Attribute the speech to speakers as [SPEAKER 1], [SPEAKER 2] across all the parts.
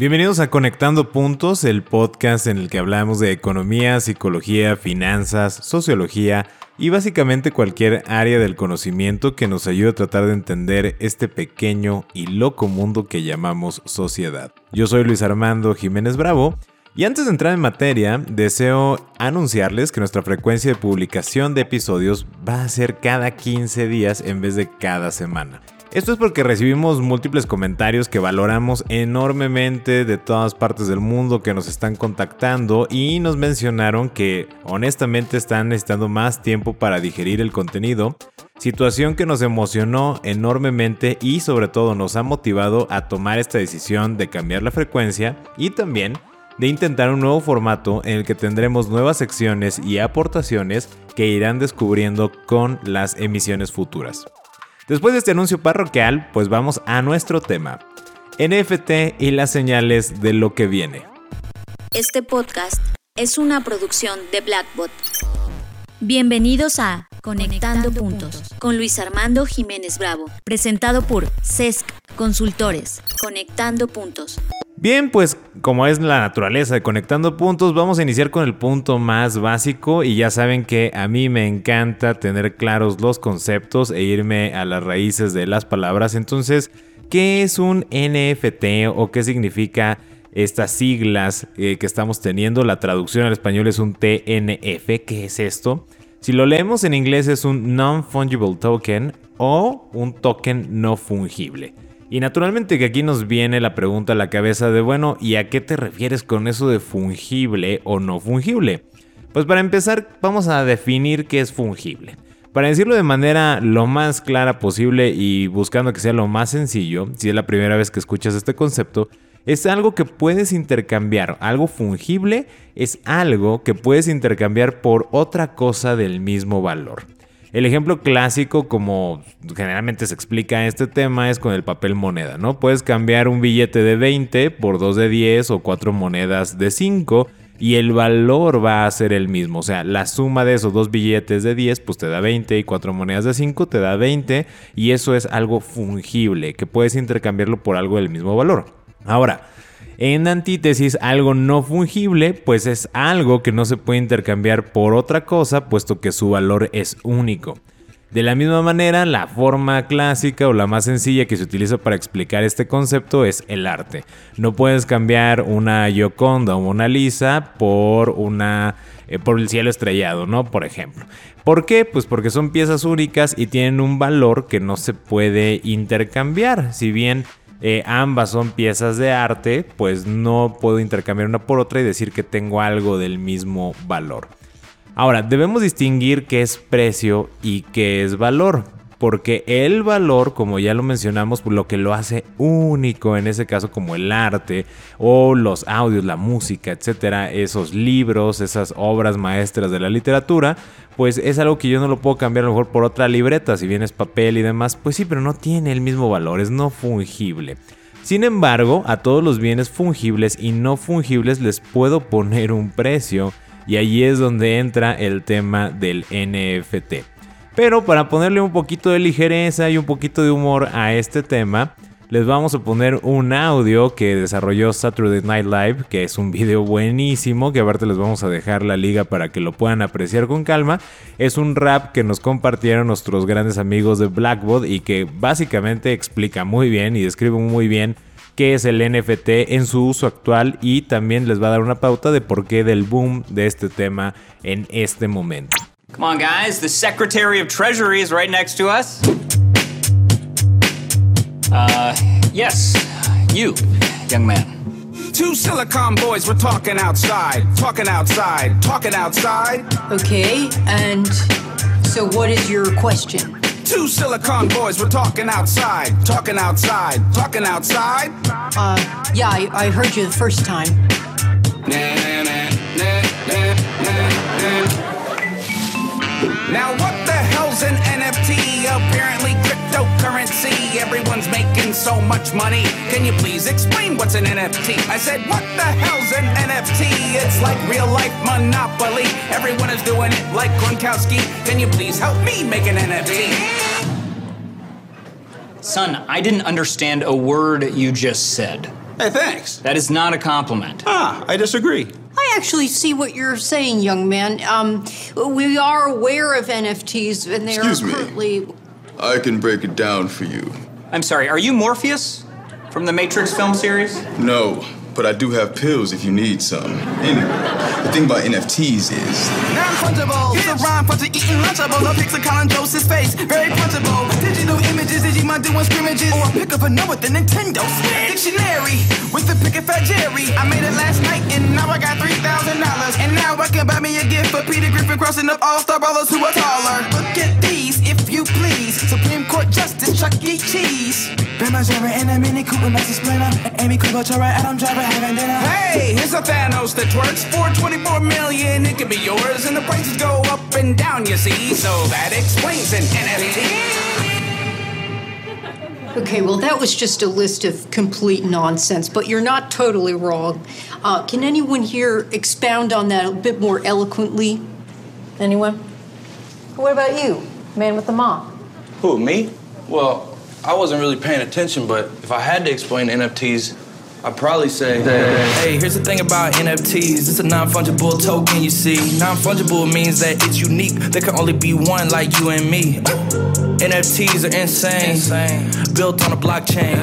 [SPEAKER 1] Bienvenidos a Conectando Puntos, el podcast en el que hablamos de economía, psicología, finanzas, sociología y básicamente cualquier área del conocimiento que nos ayude a tratar de entender este pequeño y loco mundo que llamamos sociedad. Yo soy Luis Armando Jiménez Bravo y antes de entrar en materia, deseo anunciarles que nuestra frecuencia de publicación de episodios va a ser cada 15 días en vez de cada semana. Esto es porque recibimos múltiples comentarios que valoramos enormemente de todas partes del mundo que nos están contactando y nos mencionaron que honestamente están necesitando más tiempo para digerir el contenido, situación que nos emocionó enormemente y sobre todo nos ha motivado a tomar esta decisión de cambiar la frecuencia y también de intentar un nuevo formato en el que tendremos nuevas secciones y aportaciones que irán descubriendo con las emisiones futuras. Después de este anuncio parroquial, pues vamos a nuestro tema. NFT y las señales de lo que viene.
[SPEAKER 2] Este podcast es una producción de Blackbot. Bienvenidos a Conectando, Puntos con Luis Armando Jiménez Bravo, presentado por CESC Consultores. Conectando Puntos.
[SPEAKER 1] Bien, pues como es la naturaleza de Conectando Puntos, vamos a iniciar con el punto más básico y ya saben que a mí me encanta tener claros los conceptos e irme a las raíces de las palabras. Entonces, ¿qué es un NFT o qué significa estas siglas eh, que estamos teniendo? La traducción al español es un TNF, ¿qué es esto? Si lo leemos en inglés es un Non-Fungible Token o un token no fungible. Y naturalmente que aquí nos viene la pregunta a la cabeza de, bueno, ¿y a qué te refieres con eso de fungible o no fungible? Pues para empezar vamos a definir qué es fungible. Para decirlo de manera lo más clara posible y buscando que sea lo más sencillo, si es la primera vez que escuchas este concepto, es algo que puedes intercambiar. Algo fungible es algo que puedes intercambiar por otra cosa del mismo valor. El ejemplo clásico, como generalmente se explica este tema, es con el papel moneda, ¿no? Puedes cambiar un billete de 20 por dos de 10 o cuatro monedas de 5 y el valor va a ser el mismo. O sea, la suma de esos dos billetes de 10 pues te da 20 y cuatro monedas de 5 te da 20 y eso es algo fungible, que puedes intercambiarlo por algo del mismo valor. Ahora, en antítesis, algo no fungible, pues es algo que no se puede intercambiar por otra cosa, puesto que su valor es único. De la misma manera, la forma clásica o la más sencilla que se utiliza para explicar este concepto es el arte. No puedes cambiar una Gioconda o Mona Lisa por una eh, por el cielo estrellado, ¿no? Por ejemplo. ¿Por qué? Pues porque son piezas únicas y tienen un valor que no se puede intercambiar. Si bien eh, ambas son piezas de arte, pues no puedo intercambiar una por otra y decir que tengo algo del mismo valor. Ahora, debemos distinguir qué es precio y qué es valor porque el valor, como ya lo mencionamos, lo que lo hace único en ese caso como el arte o los audios, la música, etcétera, esos libros, esas obras maestras de la literatura, pues es algo que yo no lo puedo cambiar a lo mejor por otra libreta, si bien es papel y demás, pues sí, pero no tiene el mismo valor, es no fungible. Sin embargo, a todos los bienes fungibles y no fungibles les puedo poner un precio y ahí es donde entra el tema del NFT. Pero para ponerle un poquito de ligereza y un poquito de humor a este tema, les vamos a poner un audio que desarrolló Saturday Night Live, que es un video buenísimo, que aparte les vamos a dejar la liga para que lo puedan apreciar con calma. Es un rap que nos compartieron nuestros grandes amigos de Blackbot y que básicamente explica muy bien y describe muy bien qué es el NFT en su uso actual y también les va a dar una pauta de por qué del boom de este tema en este momento.
[SPEAKER 3] Come on, guys. The Secretary of Treasury is right next to us. Uh, yes, you, young man.
[SPEAKER 4] Two silicon boys were talking outside, talking outside, talking outside.
[SPEAKER 5] Okay, and so what is your question?
[SPEAKER 4] Two silicon boys were talking outside, talking outside, talking outside.
[SPEAKER 5] Uh, yeah, I, I heard you the first time.
[SPEAKER 4] Nah, nah, nah, nah, nah, nah. Now what the hell's an NFT? Apparently cryptocurrency. Everyone's making so much money. Can you please explain what's an NFT? I said, what the hell's an NFT? It's like real life monopoly. Everyone is doing it like Gronkowski. Can you please help me make an NFT?
[SPEAKER 3] Son, I didn't understand a word you just said.
[SPEAKER 4] Hey, thanks.
[SPEAKER 3] That is not a compliment.
[SPEAKER 4] Ah, I disagree.
[SPEAKER 5] I actually see what you're saying, young man. Um, we are aware of NFTs, and they
[SPEAKER 6] Excuse
[SPEAKER 5] are
[SPEAKER 6] me. I can break it down for you.
[SPEAKER 3] I'm sorry, are you Morpheus? From the Matrix film series?
[SPEAKER 6] No, but I do have pills if you need some. Anyway, the thing about NFTs is
[SPEAKER 7] Non-fungible, it's a rhyme for eating lunchables. A picture Colin Joseph's face, very punchable. Digital images, Digimon doing scrimmages. Or a pick of a note with the Nintendo Switch. Dictionary with the pick of Fat Jerry. I made it last night and now I got three thousand dollars. And now I can buy me a gift for Peter Griffin crossing up all star brothers who are taller. Look at these, if you please. Supreme Court Justice Chuck E. Cheese. Ben Margera and a Mini Cooper Master Splinter. Amy Klobuchar, Adam Driver.
[SPEAKER 4] Hey, here's a Thanos that twerks for 24 million. It can be yours, and the prices go up and down, you see. So that explains an NFT.
[SPEAKER 5] Okay, well, that was just a list of complete nonsense, but you're not totally wrong. Uh, can anyone here expound on that a bit more eloquently? Anyone? What about you, man with the mop?
[SPEAKER 8] Who, me? Well, I wasn't really paying attention, but if I had to explain NFTs, I'd probably say
[SPEAKER 7] Hey, here's the thing about NFTs. It's a non-fungible token, you see. Non-fungible means that it's unique. There can only be one like you and me. NFTs are insane. insane. Built on a blockchain.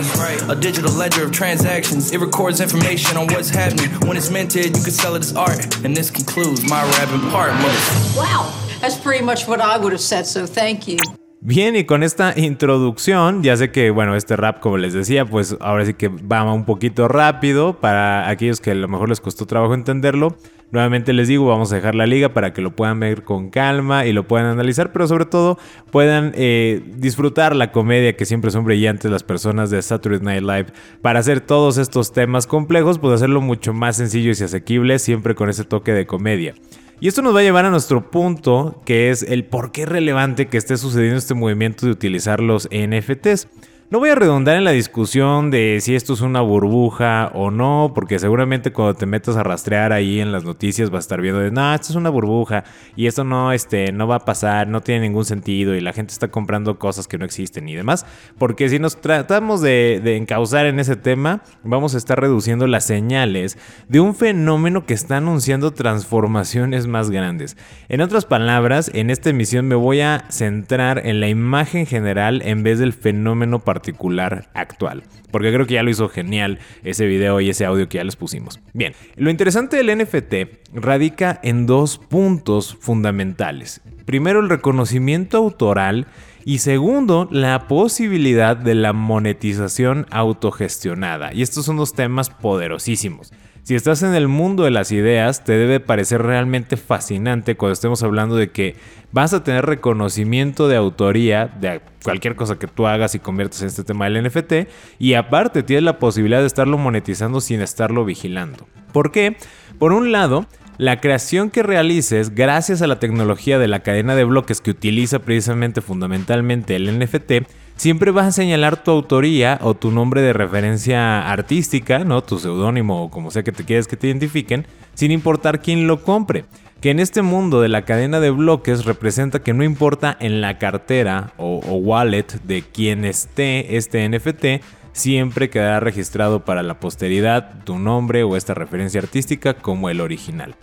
[SPEAKER 7] A digital ledger of transactions. It records information on what's happening. When it's minted, you can sell it as art. And this concludes my rapping part. Mother-
[SPEAKER 5] Wow, that's pretty much what I would have said, so thank you.
[SPEAKER 1] Bien, y con esta introducción, ya sé que, bueno, este rap, como les decía, pues ahora sí que va un poquito rápido para aquellos que a lo mejor les costó trabajo entenderlo. Nuevamente les digo, vamos a dejar la liga para que lo puedan ver con calma y lo puedan analizar, pero sobre todo puedan eh, disfrutar la comedia que siempre son brillantes las personas de Saturday Night Live para hacer todos estos temas complejos, pues hacerlo mucho más sencillos y asequibles, siempre con ese toque de comedia. Y esto nos va a llevar a nuestro punto, que es el por qué es relevante que esté sucediendo este movimiento de utilizar los NFTs. No voy a redundar en la discusión de si esto es una burbuja o no, porque seguramente cuando te metas a rastrear ahí en las noticias vas a estar viendo de, no, esto es una burbuja y esto no, este, no va a pasar, no tiene ningún sentido y la gente está comprando cosas que no existen y demás. Porque si nos tratamos de, de encauzar en ese tema, vamos a estar reduciendo las señales de un fenómeno que está anunciando transformaciones más grandes. En otras palabras, en esta emisión me voy a centrar en la imagen general en vez del fenómeno particular actual. Porque creo que ya lo hizo genial ese video y ese audio que ya les pusimos. Bien, lo interesante del NFT radica en dos puntos fundamentales. Primero, el reconocimiento autoral y segundo, la posibilidad de la monetización autogestionada. Y estos son dos temas poderosísimos. Si estás en el mundo de las ideas, te debe parecer realmente fascinante cuando estemos hablando de que vas a tener reconocimiento de autoría de cualquier cosa que tú hagas y conviertas en este tema del NFT. Y aparte tienes la posibilidad de estarlo monetizando sin estarlo vigilando. ¿Por qué? Por un lado, la creación que realices gracias a la tecnología de la cadena de bloques que utiliza precisamente fundamentalmente el NFT, siempre vas a señalar tu autoría o tu nombre de referencia artística, ¿no? Tu seudónimo o como sea que te quieras que te identifiquen, sin importar quién lo compre. Que en este mundo de la cadena de bloques representa que no importa en la cartera o, o wallet de quien esté este NFT, siempre quedará registrado para la posteridad tu nombre o esta referencia artística como el original.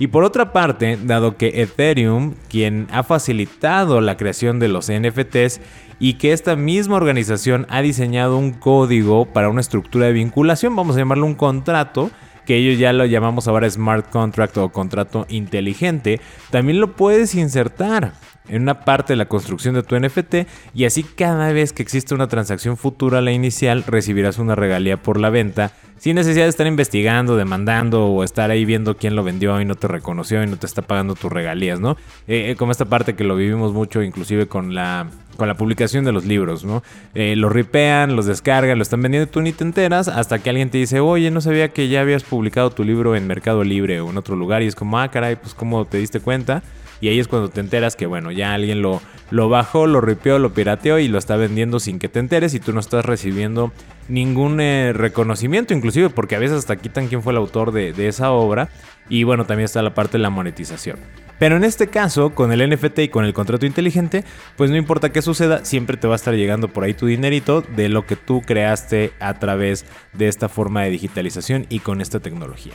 [SPEAKER 1] Y por otra parte, dado que Ethereum, quien ha facilitado la creación de los NFTs y que esta misma organización ha diseñado un código para una estructura de vinculación, vamos a llamarlo un contrato, que ellos ya lo llamamos ahora smart contract o contrato inteligente, también lo puedes insertar en una parte de la construcción de tu NFT y así cada vez que existe una transacción futura a la inicial recibirás una regalía por la venta sin necesidad de estar investigando, demandando o estar ahí viendo quién lo vendió y no te reconoció y no te está pagando tus regalías, ¿no? Eh, como esta parte que lo vivimos mucho inclusive con la con la publicación de los libros, ¿no? Eh, lo ripean, los descargan, lo están vendiendo, tú ni te enteras hasta que alguien te dice, oye, no sabía que ya habías publicado tu libro en Mercado Libre o en otro lugar y es como, ah, caray, pues cómo te diste cuenta. Y ahí es cuando te enteras que, bueno, ya alguien lo, lo bajó, lo ripeó, lo pirateó y lo está vendiendo sin que te enteres y tú no estás recibiendo ningún eh, reconocimiento, inclusive porque a veces hasta quitan quién fue el autor de, de esa obra. Y bueno, también está la parte de la monetización. Pero en este caso, con el NFT y con el contrato inteligente, pues no importa qué suceda, siempre te va a estar llegando por ahí tu dinerito de lo que tú creaste a través de esta forma de digitalización y con esta tecnología.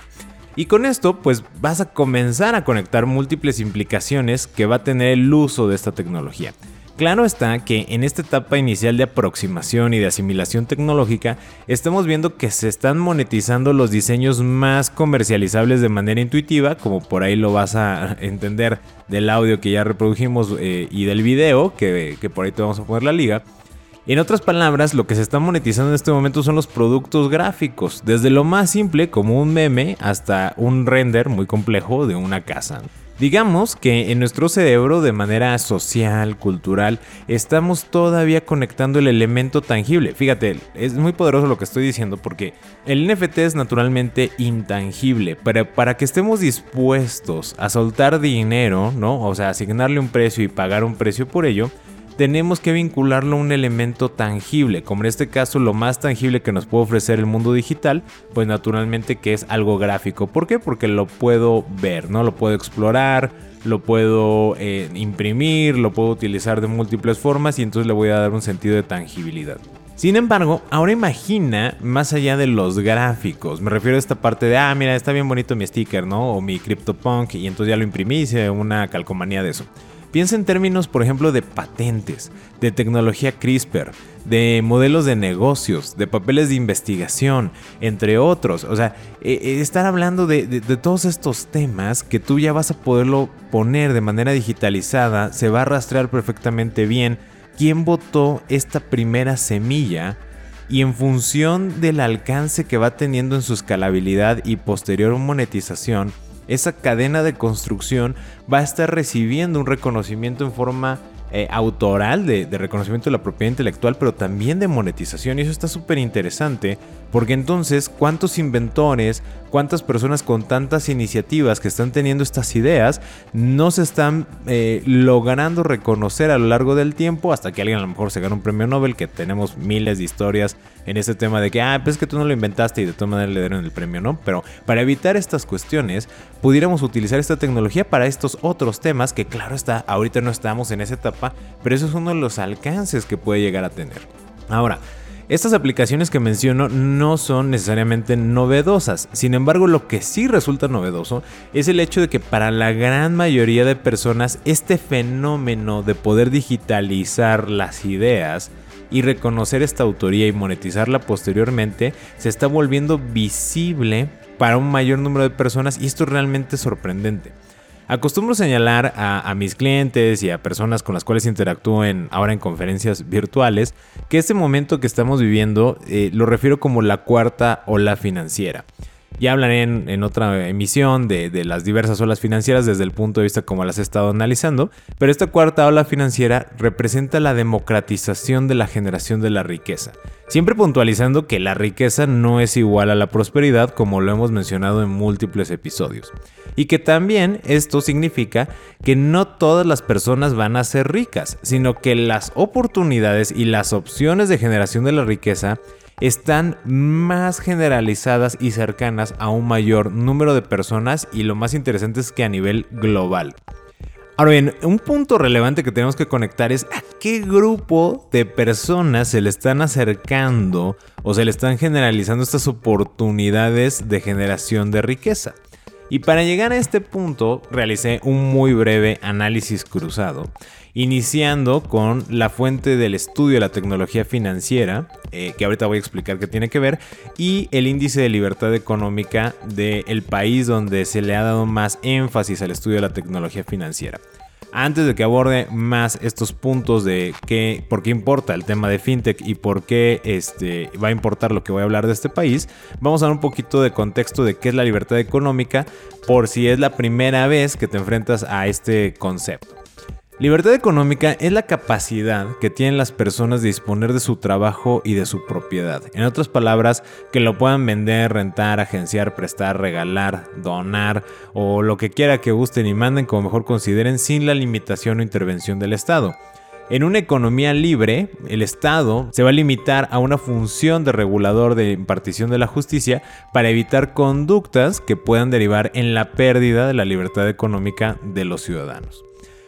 [SPEAKER 1] Y con esto, pues vas a comenzar a conectar múltiples implicaciones que va a tener el uso de esta tecnología. Claro está que en esta etapa inicial de aproximación y de asimilación tecnológica, estamos viendo que se están monetizando los diseños más comercializables de manera intuitiva, como por ahí lo vas a entender del audio que ya reprodujimos eh, y del video, que, que por ahí te vamos a poner la liga. En otras palabras, lo que se está monetizando en este momento son los productos gráficos, desde lo más simple como un meme hasta un render muy complejo de una casa. Digamos que en nuestro cerebro de manera social, cultural, estamos todavía conectando el elemento tangible. Fíjate, es muy poderoso lo que estoy diciendo porque el NFT es naturalmente intangible, pero para que estemos dispuestos a soltar dinero, ¿no? O sea, asignarle un precio y pagar un precio por ello, tenemos que vincularlo a un elemento tangible, como en este caso lo más tangible que nos puede ofrecer el mundo digital, pues naturalmente que es algo gráfico. ¿Por qué? Porque lo puedo ver, ¿no? Lo puedo explorar, lo puedo eh, imprimir, lo puedo utilizar de múltiples formas y entonces le voy a dar un sentido de tangibilidad. Sin embargo, ahora imagina más allá de los gráficos. Me refiero a esta parte de, ah, mira, está bien bonito mi sticker, ¿no? O mi CryptoPunk y entonces ya lo imprimí, hice una calcomanía de eso. Piensa en términos, por ejemplo, de patentes, de tecnología CRISPR, de modelos de negocios, de papeles de investigación, entre otros. O sea, e, e, estar hablando de, de, todos estos temas que tú ya vas a poderlo poner de manera digitalizada, se va a rastrear perfectamente bien quién votó esta primera semilla y en función del alcance que va teniendo en su escalabilidad y posterior monetización, esa cadena de construcción va a estar recibiendo un reconocimiento en forma eh, autoral de, reconocimiento de la propiedad intelectual, pero también de monetización. Y eso está súper interesante, porque entonces, ¿cuántos inventores, cuántas personas con tantas iniciativas que están teniendo estas ideas no se están eh, logrando reconocer a lo largo del tiempo hasta que alguien a lo mejor se gana un premio Nobel, que tenemos miles de historias en este tema de que, ah, pues es que tú no lo inventaste y de todas maneras le dieron el premio, ¿no? Pero para evitar estas cuestiones, pudiéramos utilizar esta tecnología para estos otros temas que claro está, ahorita no estamos en esa etapa, pero eso es uno de los alcances que puede llegar a tener. Ahora, estas aplicaciones que menciono no son necesariamente novedosas, sin embargo lo que sí resulta novedoso es el hecho de que para la gran mayoría de personas este fenómeno de poder digitalizar las ideas y reconocer esta autoría y monetizarla posteriormente se está volviendo visible para un mayor número de personas y esto es realmente sorprendente. Acostumbro señalar a, mis clientes y a personas con las cuales interactúo ahora en conferencias virtuales que este momento que estamos viviendo eh, lo refiero como la cuarta ola financiera. Ya hablaré en, otra emisión de, de, las diversas olas financieras desde el punto de vista como las he estado analizando, pero esta cuarta ola financiera representa la democratización de la generación de la riqueza. Siempre puntualizando que la riqueza no es igual a la prosperidad como lo hemos mencionado en múltiples episodios. Y que también esto significa que no todas las personas van a ser ricas, sino que las oportunidades y las opciones de generación de la riqueza están más generalizadas y cercanas a un mayor número de personas y lo más interesante es que a nivel global. Ahora bien, un punto relevante que tenemos que conectar es a qué grupo de personas se le están acercando o se le están generalizando estas oportunidades de generación de riqueza. Y para llegar a este punto realicé un muy breve análisis cruzado, iniciando con la fuente del estudio de la tecnología financiera, eh, que ahorita voy a explicar qué tiene que ver, y el índice de libertad económica del país donde se le ha dado más énfasis al estudio de la tecnología financiera. Antes de que aborde más estos puntos de qué, por qué importa el tema de fintech y por qué este, va a importar lo que voy a hablar de este país, vamos a dar un poquito de contexto de qué es la libertad económica por si es la primera vez que te enfrentas a este concepto. Libertad económica es la capacidad que tienen las personas de disponer de su trabajo y de su propiedad. En otras palabras, que lo puedan vender, rentar, agenciar, prestar, regalar, donar o lo que quiera que gusten y manden como mejor consideren sin la limitación o intervención del Estado. En una economía libre, el Estado se va a limitar a una función de regulador de impartición de la justicia para evitar conductas que puedan derivar en la pérdida de la libertad económica de los ciudadanos.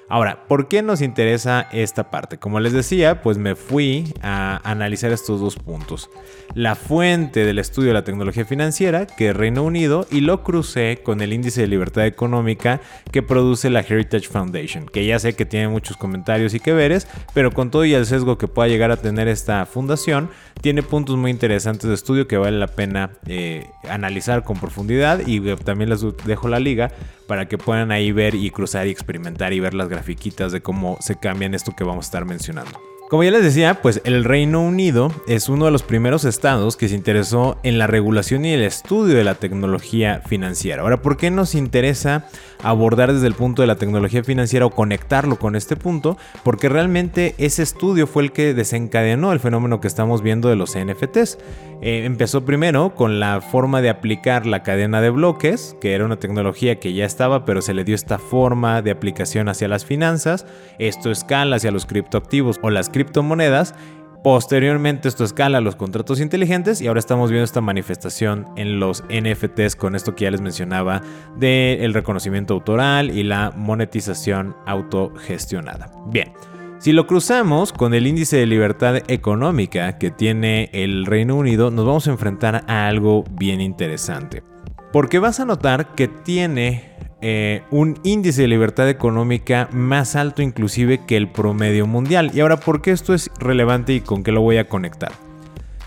[SPEAKER 1] Ahora, ¿por qué nos interesa esta parte? Como les decía, pues me fui a analizar estos dos puntos. La fuente del estudio de la tecnología financiera, que es Reino Unido, y lo crucé con el índice de libertad económica que produce la Heritage Foundation, que ya sé que tiene muchos comentarios y que veres, pero con todo y el sesgo que pueda llegar a tener esta fundación, tiene puntos muy interesantes de estudio que vale la pena eh, analizar con profundidad y también les dejo la liga para que puedan ahí ver y cruzar y experimentar y ver las grafiquitas de cómo se cambian esto que vamos a estar mencionando. Como ya les decía, pues el Reino Unido es uno de los primeros estados que se interesó en la regulación y el estudio de la tecnología financiera. Ahora, ¿por qué nos interesa abordar desde el punto de la tecnología financiera o conectarlo con este punto? Porque realmente ese estudio fue el que desencadenó el fenómeno que estamos viendo de los NFTs. Eh, empezó primero con la forma de aplicar la cadena de bloques, que era una tecnología que ya estaba, pero se le dio esta forma de aplicación hacia las finanzas. Esto escala hacia los criptoactivos o las criptomonedas. Posteriormente esto escala a los contratos inteligentes y ahora estamos viendo esta manifestación en los NFTs con esto que ya les mencionaba del reconocimiento autoral y la monetización autogestionada. Bien. Si lo cruzamos con el índice de libertad económica que tiene el Reino Unido, nos vamos a enfrentar a algo bien interesante. Porque vas a notar que tiene eh, un índice de libertad económica más alto inclusive que el promedio mundial. Y ahora, ¿por qué esto es relevante y con qué lo voy a conectar?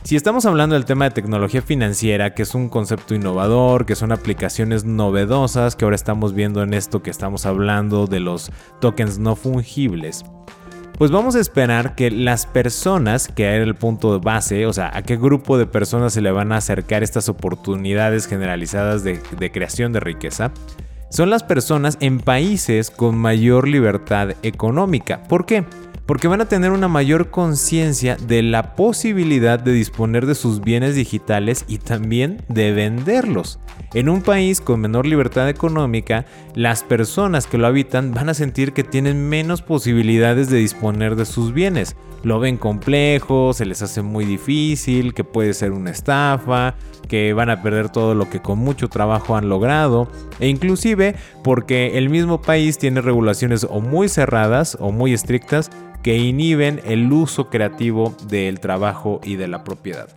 [SPEAKER 1] Si estamos hablando del tema de tecnología financiera, que es un concepto innovador, que son aplicaciones novedosas, que ahora estamos viendo en esto que estamos hablando de los tokens no fungibles, pues vamos a esperar que las personas, que era el punto de base, o sea, a qué grupo de personas se le van a acercar estas oportunidades generalizadas de, de creación de riqueza, son las personas en países con mayor libertad económica. ¿Por qué? Porque van a tener una mayor conciencia de la posibilidad de disponer de sus bienes digitales y también de venderlos. En un país con menor libertad económica, las personas que lo habitan van a sentir que tienen menos posibilidades de disponer de sus bienes. Lo ven complejo, se les hace muy difícil, que puede ser una estafa, que van a perder todo lo que con mucho trabajo han logrado, e inclusive porque el mismo país tiene regulaciones o muy cerradas o muy estrictas que inhiben el uso creativo del trabajo y de la propiedad.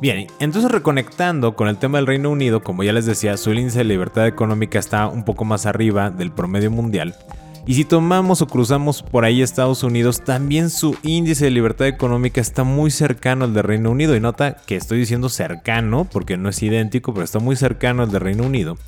[SPEAKER 1] Bien, entonces reconectando con el tema del Reino Unido, como ya les decía, su índice de libertad económica está un poco más arriba del promedio mundial. Y si tomamos o cruzamos por ahí Estados Unidos, también su índice de libertad económica está muy cercano al de Reino Unido. Y nota que estoy diciendo cercano, porque no es idéntico, pero está muy cercano al de Reino Unido.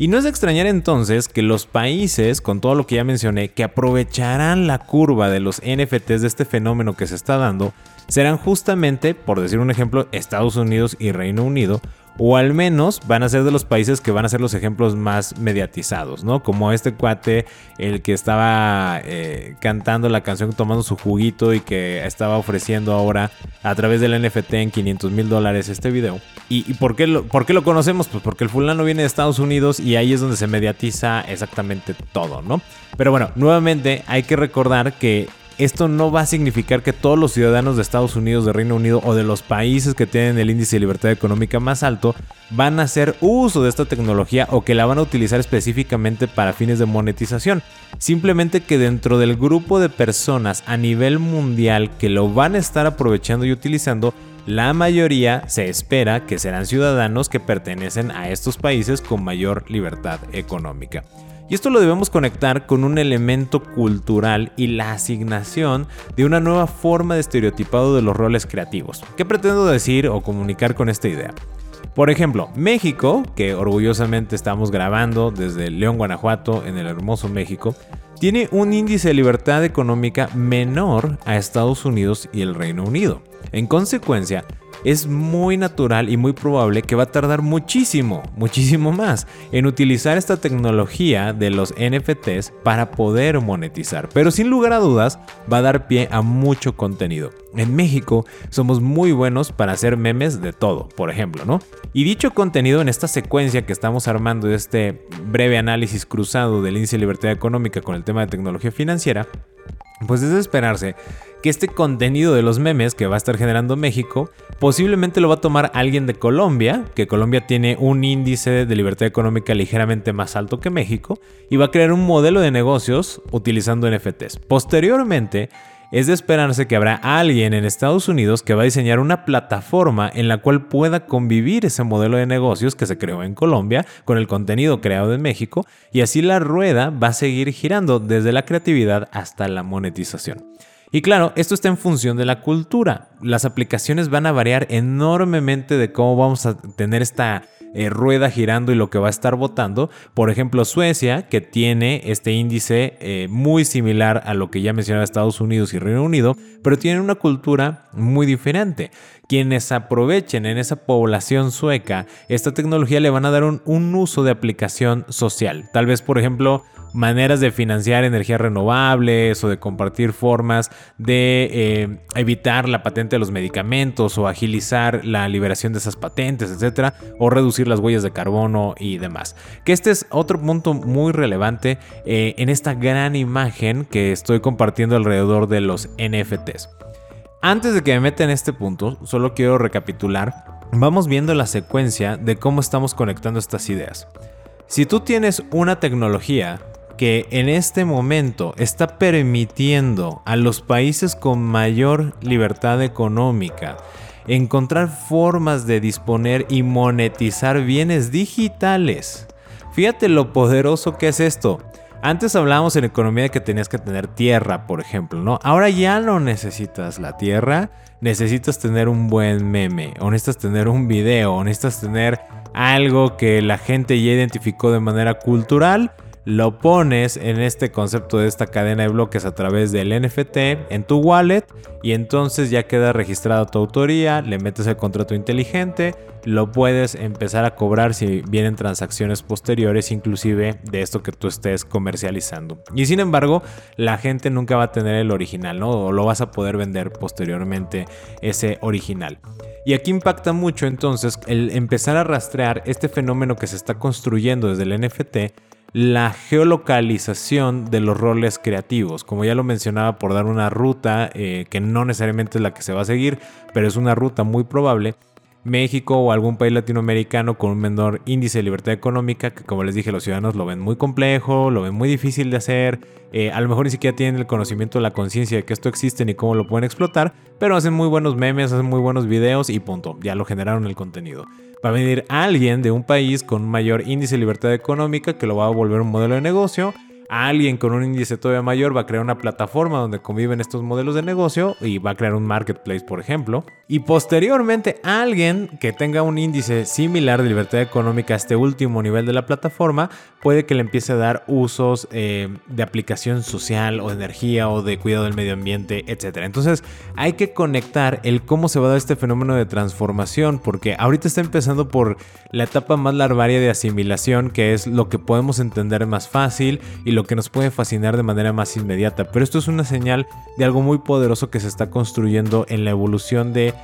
[SPEAKER 1] Y no es de extrañar entonces que los países, con todo lo que ya mencioné, que aprovecharán la curva de los NFTs de este fenómeno que se está dando, serán justamente, por decir un ejemplo, Estados Unidos y Reino Unido, o al menos van a ser de los países que van a ser los ejemplos más mediatizados, ¿no? Como este cuate, el que estaba eh, cantando la canción tomando su juguito y que estaba ofreciendo ahora a través del NFT en 500 mil dólares este video. ¿Y, por, qué lo, por qué lo conocemos? Pues porque el fulano viene de Estados Unidos y ahí es donde se mediatiza exactamente todo, ¿no? Pero bueno, nuevamente hay que recordar que esto no va a significar que todos los ciudadanos de Estados Unidos, de Reino Unido o de los países que tienen el índice de libertad económica más alto van a hacer uso de esta tecnología o que la van a utilizar específicamente para fines de monetización. Simplemente que dentro del grupo de personas a nivel mundial que lo van a estar aprovechando y utilizando, la mayoría se espera que serán ciudadanos que pertenecen a estos países con mayor libertad económica. Y esto lo debemos conectar con un elemento cultural y la asignación de una nueva forma de estereotipado de los roles creativos. ¿Qué pretendo decir o comunicar con esta idea? Por ejemplo, México, que orgullosamente estamos grabando desde León, Guanajuato, en el hermoso México, tiene un índice de libertad económica menor a Estados Unidos y el Reino Unido. En consecuencia, es muy natural y muy probable que va a tardar muchísimo, muchísimo más en utilizar esta tecnología de los NFTs para poder monetizar. Pero sin lugar a dudas va a dar pie a mucho contenido. En México somos muy buenos para hacer memes de todo, por ejemplo, ¿no? Y dicho contenido en esta secuencia que estamos armando de este breve análisis cruzado del índice de libertad económica con el tema de tecnología financiera, Pues es de esperarse que este contenido de los memes que va a estar generando México posiblemente lo va a tomar alguien de Colombia, que Colombia tiene un índice de libertad económica ligeramente más alto que México, y va a crear un modelo de negocios utilizando NFTs. Posteriormente, es de esperarse que habrá alguien en Estados Unidos que va a diseñar una plataforma en la cual pueda convivir ese modelo de negocios que se creó en Colombia con el contenido creado en México y así la rueda va a seguir girando desde la creatividad hasta la monetización. Y claro, esto está en función de la cultura. Las aplicaciones van a variar enormemente de cómo vamos a tener esta eh, rueda girando y lo que va a estar votando. Por ejemplo, Suecia, que tiene este índice eh, muy similar a lo que ya mencionaba Estados Unidos y Reino Unido, pero tiene una cultura muy diferente. Quienes aprovechen en esa población sueca esta tecnología le van a dar un, uso de aplicación social. Tal vez, por ejemplo, maneras de financiar energías renovables o de compartir formas de eh, evitar la patente de los medicamentos o agilizar la liberación de esas patentes, etcétera, o reducir las huellas de carbono y demás. Que este es otro punto muy relevante eh, en esta gran imagen que estoy compartiendo alrededor de los NFTs. Antes de que me meta en este punto, solo quiero recapitular. Vamos viendo la secuencia de cómo estamos conectando estas ideas. Si tú tienes una tecnología que en este momento está permitiendo a los países con mayor libertad económica encontrar formas de disponer y monetizar bienes digitales. Fíjate lo poderoso que es esto. Antes hablábamos en economía de que tenías que tener tierra, por ejemplo, ¿no? Ahora ya no necesitas la tierra, necesitas tener un buen meme, o necesitas tener un video, o necesitas tener algo que la gente ya identificó de manera cultural lo pones en este concepto de esta cadena de bloques a través del NFT en tu wallet y entonces ya queda registrada tu autoría, le metes el contrato inteligente, lo puedes empezar a cobrar si vienen transacciones posteriores inclusive de esto que tú estés comercializando. Y sin embargo, la gente nunca va a tener el original, ¿no? O lo vas a poder vender posteriormente ese original. Y aquí impacta mucho entonces el empezar a rastrear este fenómeno que se está construyendo desde el NFT la geolocalización de los roles creativos. Como ya lo mencionaba, por dar una ruta eh, que no necesariamente es la que se va a seguir, pero es una ruta muy probable. México o algún país latinoamericano con un menor índice de libertad económica, que como les dije, los ciudadanos lo ven muy complejo, lo ven muy difícil de hacer, eh, a lo mejor ni siquiera tienen el conocimiento la conciencia de que esto existe ni cómo lo pueden explotar, pero hacen muy buenos memes, hacen muy buenos videos y punto, ya lo generaron el contenido. Va a venir alguien de un país con mayor índice de libertad económica que lo va a volver un modelo de negocio alguien con un índice todavía mayor va a crear una plataforma donde conviven estos modelos de negocio y va a crear un marketplace, por ejemplo. Y posteriormente, alguien que tenga un índice similar de libertad económica a este último nivel de la plataforma, puede que le empiece a dar usos eh, de aplicación social o de energía o de cuidado del medio ambiente, etc. Entonces, hay que conectar el cómo se va a dar este fenómeno de transformación, porque ahorita está empezando por la etapa más larvaria de asimilación, que es lo que podemos entender más fácil y lo que nos puede fascinar de manera más inmediata. Pero esto es una señal de algo muy poderoso que se está construyendo en la evolución de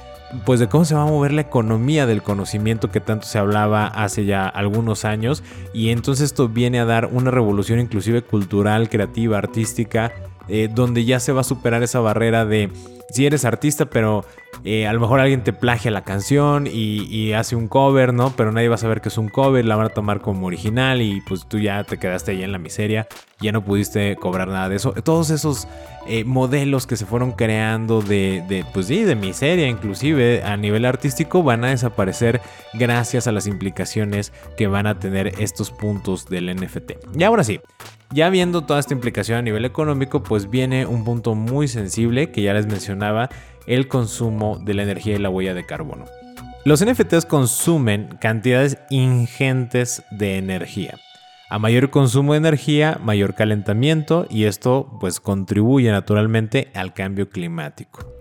[SPEAKER 1] pues de cómo se va a mover la economía del conocimiento que tanto se hablaba hace ya algunos años y entonces esto viene a dar una revolución inclusive cultural, creativa, artística, eh, donde ya se va a superar esa barrera de si eres artista, pero eh, a lo mejor alguien te plagia la canción y, hace un cover, ¿no? Pero nadie va a saber que es un cover, la van a tomar como original y pues tú ya te quedaste ahí en la miseria, ya no pudiste cobrar nada de eso. Todos esos eh, modelos que se fueron creando de, pues de miseria inclusive a nivel artístico van a desaparecer gracias a las implicaciones que van a tener estos puntos del NFT. Y ahora sí, ya viendo toda esta implicación a nivel económico, pues viene un punto muy sensible que ya les el consumo de la energía y la huella de carbono. Los NFTs consumen cantidades ingentes de energía. A mayor consumo de energía, mayor calentamiento y esto pues contribuye naturalmente al cambio climático.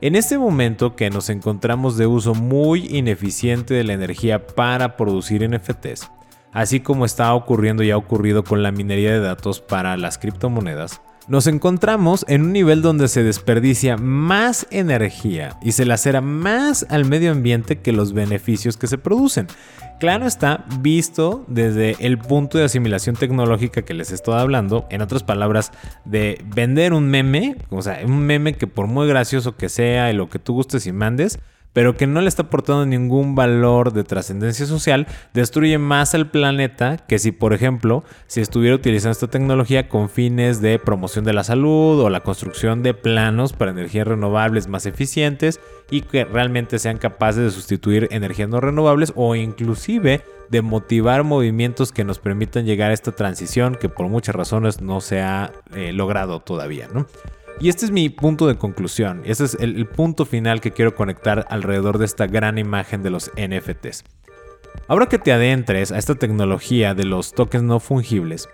[SPEAKER 1] En este momento que nos encontramos de uso muy ineficiente de la energía para producir NFTs, así como está ocurriendo y ha ocurrido con la minería de datos para las criptomonedas, nos encontramos en un nivel donde se desperdicia más energía y se lacera más al medio ambiente que los beneficios que se producen. Claro está visto desde el punto de asimilación tecnológica que les estoy hablando, en otras palabras, de vender un meme, o sea, un meme que por muy gracioso que sea y lo que tú gustes y mandes, pero que no le está aportando ningún valor de trascendencia social, destruye más al planeta que si, por ejemplo, si estuviera utilizando esta tecnología con fines de promoción de la salud o la construcción de planos para energías renovables más eficientes y que realmente sean capaces de sustituir energías no renovables o inclusive de motivar movimientos que nos permitan llegar a esta transición que por muchas razones no se ha eh, logrado todavía, ¿no? Y este es mi punto de conclusión. Este es el, punto final que quiero conectar alrededor de esta gran imagen de los NFTs. Ahora que te adentres a esta tecnología de los tokens no fungibles,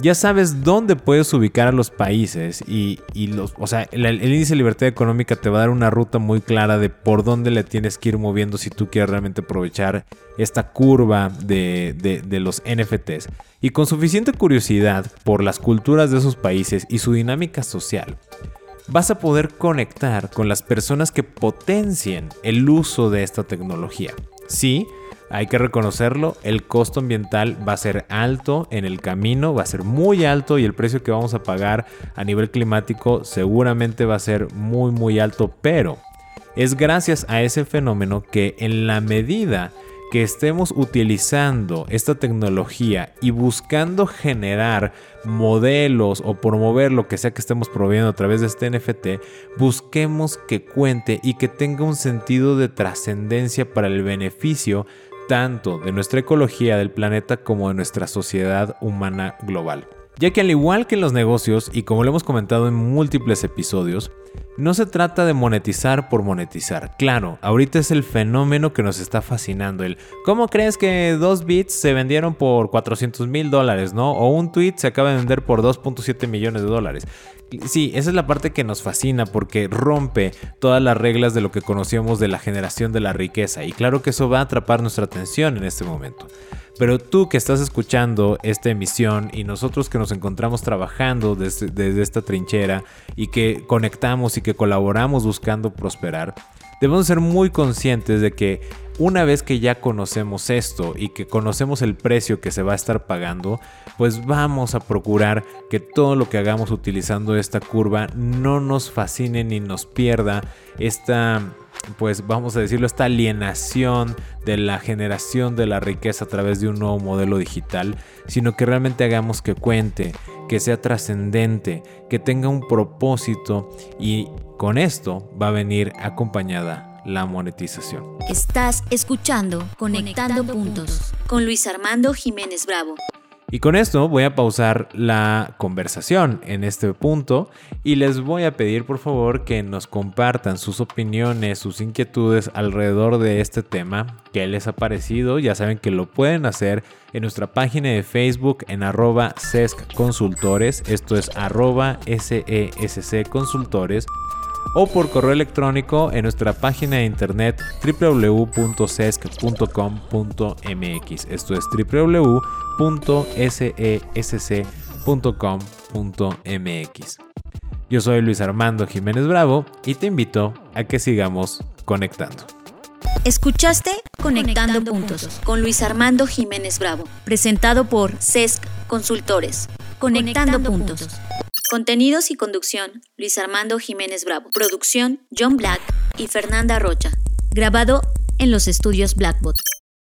[SPEAKER 1] ya sabes dónde puedes ubicar a los países y, los, o sea, el, índice de libertad económica te va a dar una ruta muy clara de por dónde le tienes que ir moviendo si tú quieres realmente aprovechar esta curva de, de los NFTs. Y con suficiente curiosidad por las culturas de esos países y su dinámica social, vas a poder conectar con las personas que potencien el uso de esta tecnología. Sí, hay que reconocerlo, el costo ambiental va a ser alto en el camino, va a ser muy alto y el precio que vamos a pagar a nivel climático seguramente va a ser muy muy alto, pero es gracias a ese fenómeno que en la medida que estemos utilizando esta tecnología y buscando generar modelos o promover lo que sea que estemos proveyendo a través de este NFT, busquemos que cuente y que tenga un sentido de trascendencia para el beneficio tanto de nuestra ecología del planeta como de nuestra sociedad humana global. Ya que al igual que en los negocios, y como lo hemos comentado en múltiples episodios, no se trata de monetizar por monetizar. Claro, ahorita es el fenómeno que nos está fascinando. El ¿cómo crees que dos bits se vendieron por 400 mil dólares, no? O un tweet se acaba de vender por 2.7 millones de dólares. Sí, esa es la parte que nos fascina porque rompe todas las reglas de lo que conocíamos de la generación de la riqueza. Y claro que eso va a atrapar nuestra atención en este momento. Pero tú que estás escuchando esta emisión y nosotros que nos encontramos trabajando desde, desde, esta trinchera y que conectamos y que colaboramos buscando prosperar, debemos ser muy conscientes de que una vez que ya conocemos esto y que conocemos el precio que se va a estar pagando, pues vamos a procurar que todo lo que hagamos utilizando esta curva no nos fascine ni nos pierda esta pues vamos a decirlo, esta alienación de la generación de la riqueza a través de un nuevo modelo digital, sino que realmente hagamos que cuente, que sea trascendente, que tenga un propósito y con esto va a venir acompañada la monetización.
[SPEAKER 2] Estás escuchando Conectando, puntos con Luis Armando Jiménez Bravo.
[SPEAKER 1] Y con esto voy a pausar la conversación en este punto y les voy a pedir por favor que nos compartan sus opiniones, sus inquietudes alrededor de este tema, qué les ha parecido. Ya saben que lo pueden hacer en nuestra página de Facebook en arroba sesc esto es arroba sesc consultores o por correo electrónico en nuestra página de internet www.sesc.com.mx. Esto es www.sesc.com.mx. Yo soy Luis Armando Jiménez Bravo y te invito a que sigamos conectando.
[SPEAKER 2] Escuchaste Conectando, puntos, con Luis Armando Jiménez Bravo, presentado por CESC Consultores. Conectando, puntos. Contenidos y conducción, Luis Armando Jiménez Bravo. Producción, John Black y Fernanda Rocha. Grabado en los estudios Blackbot.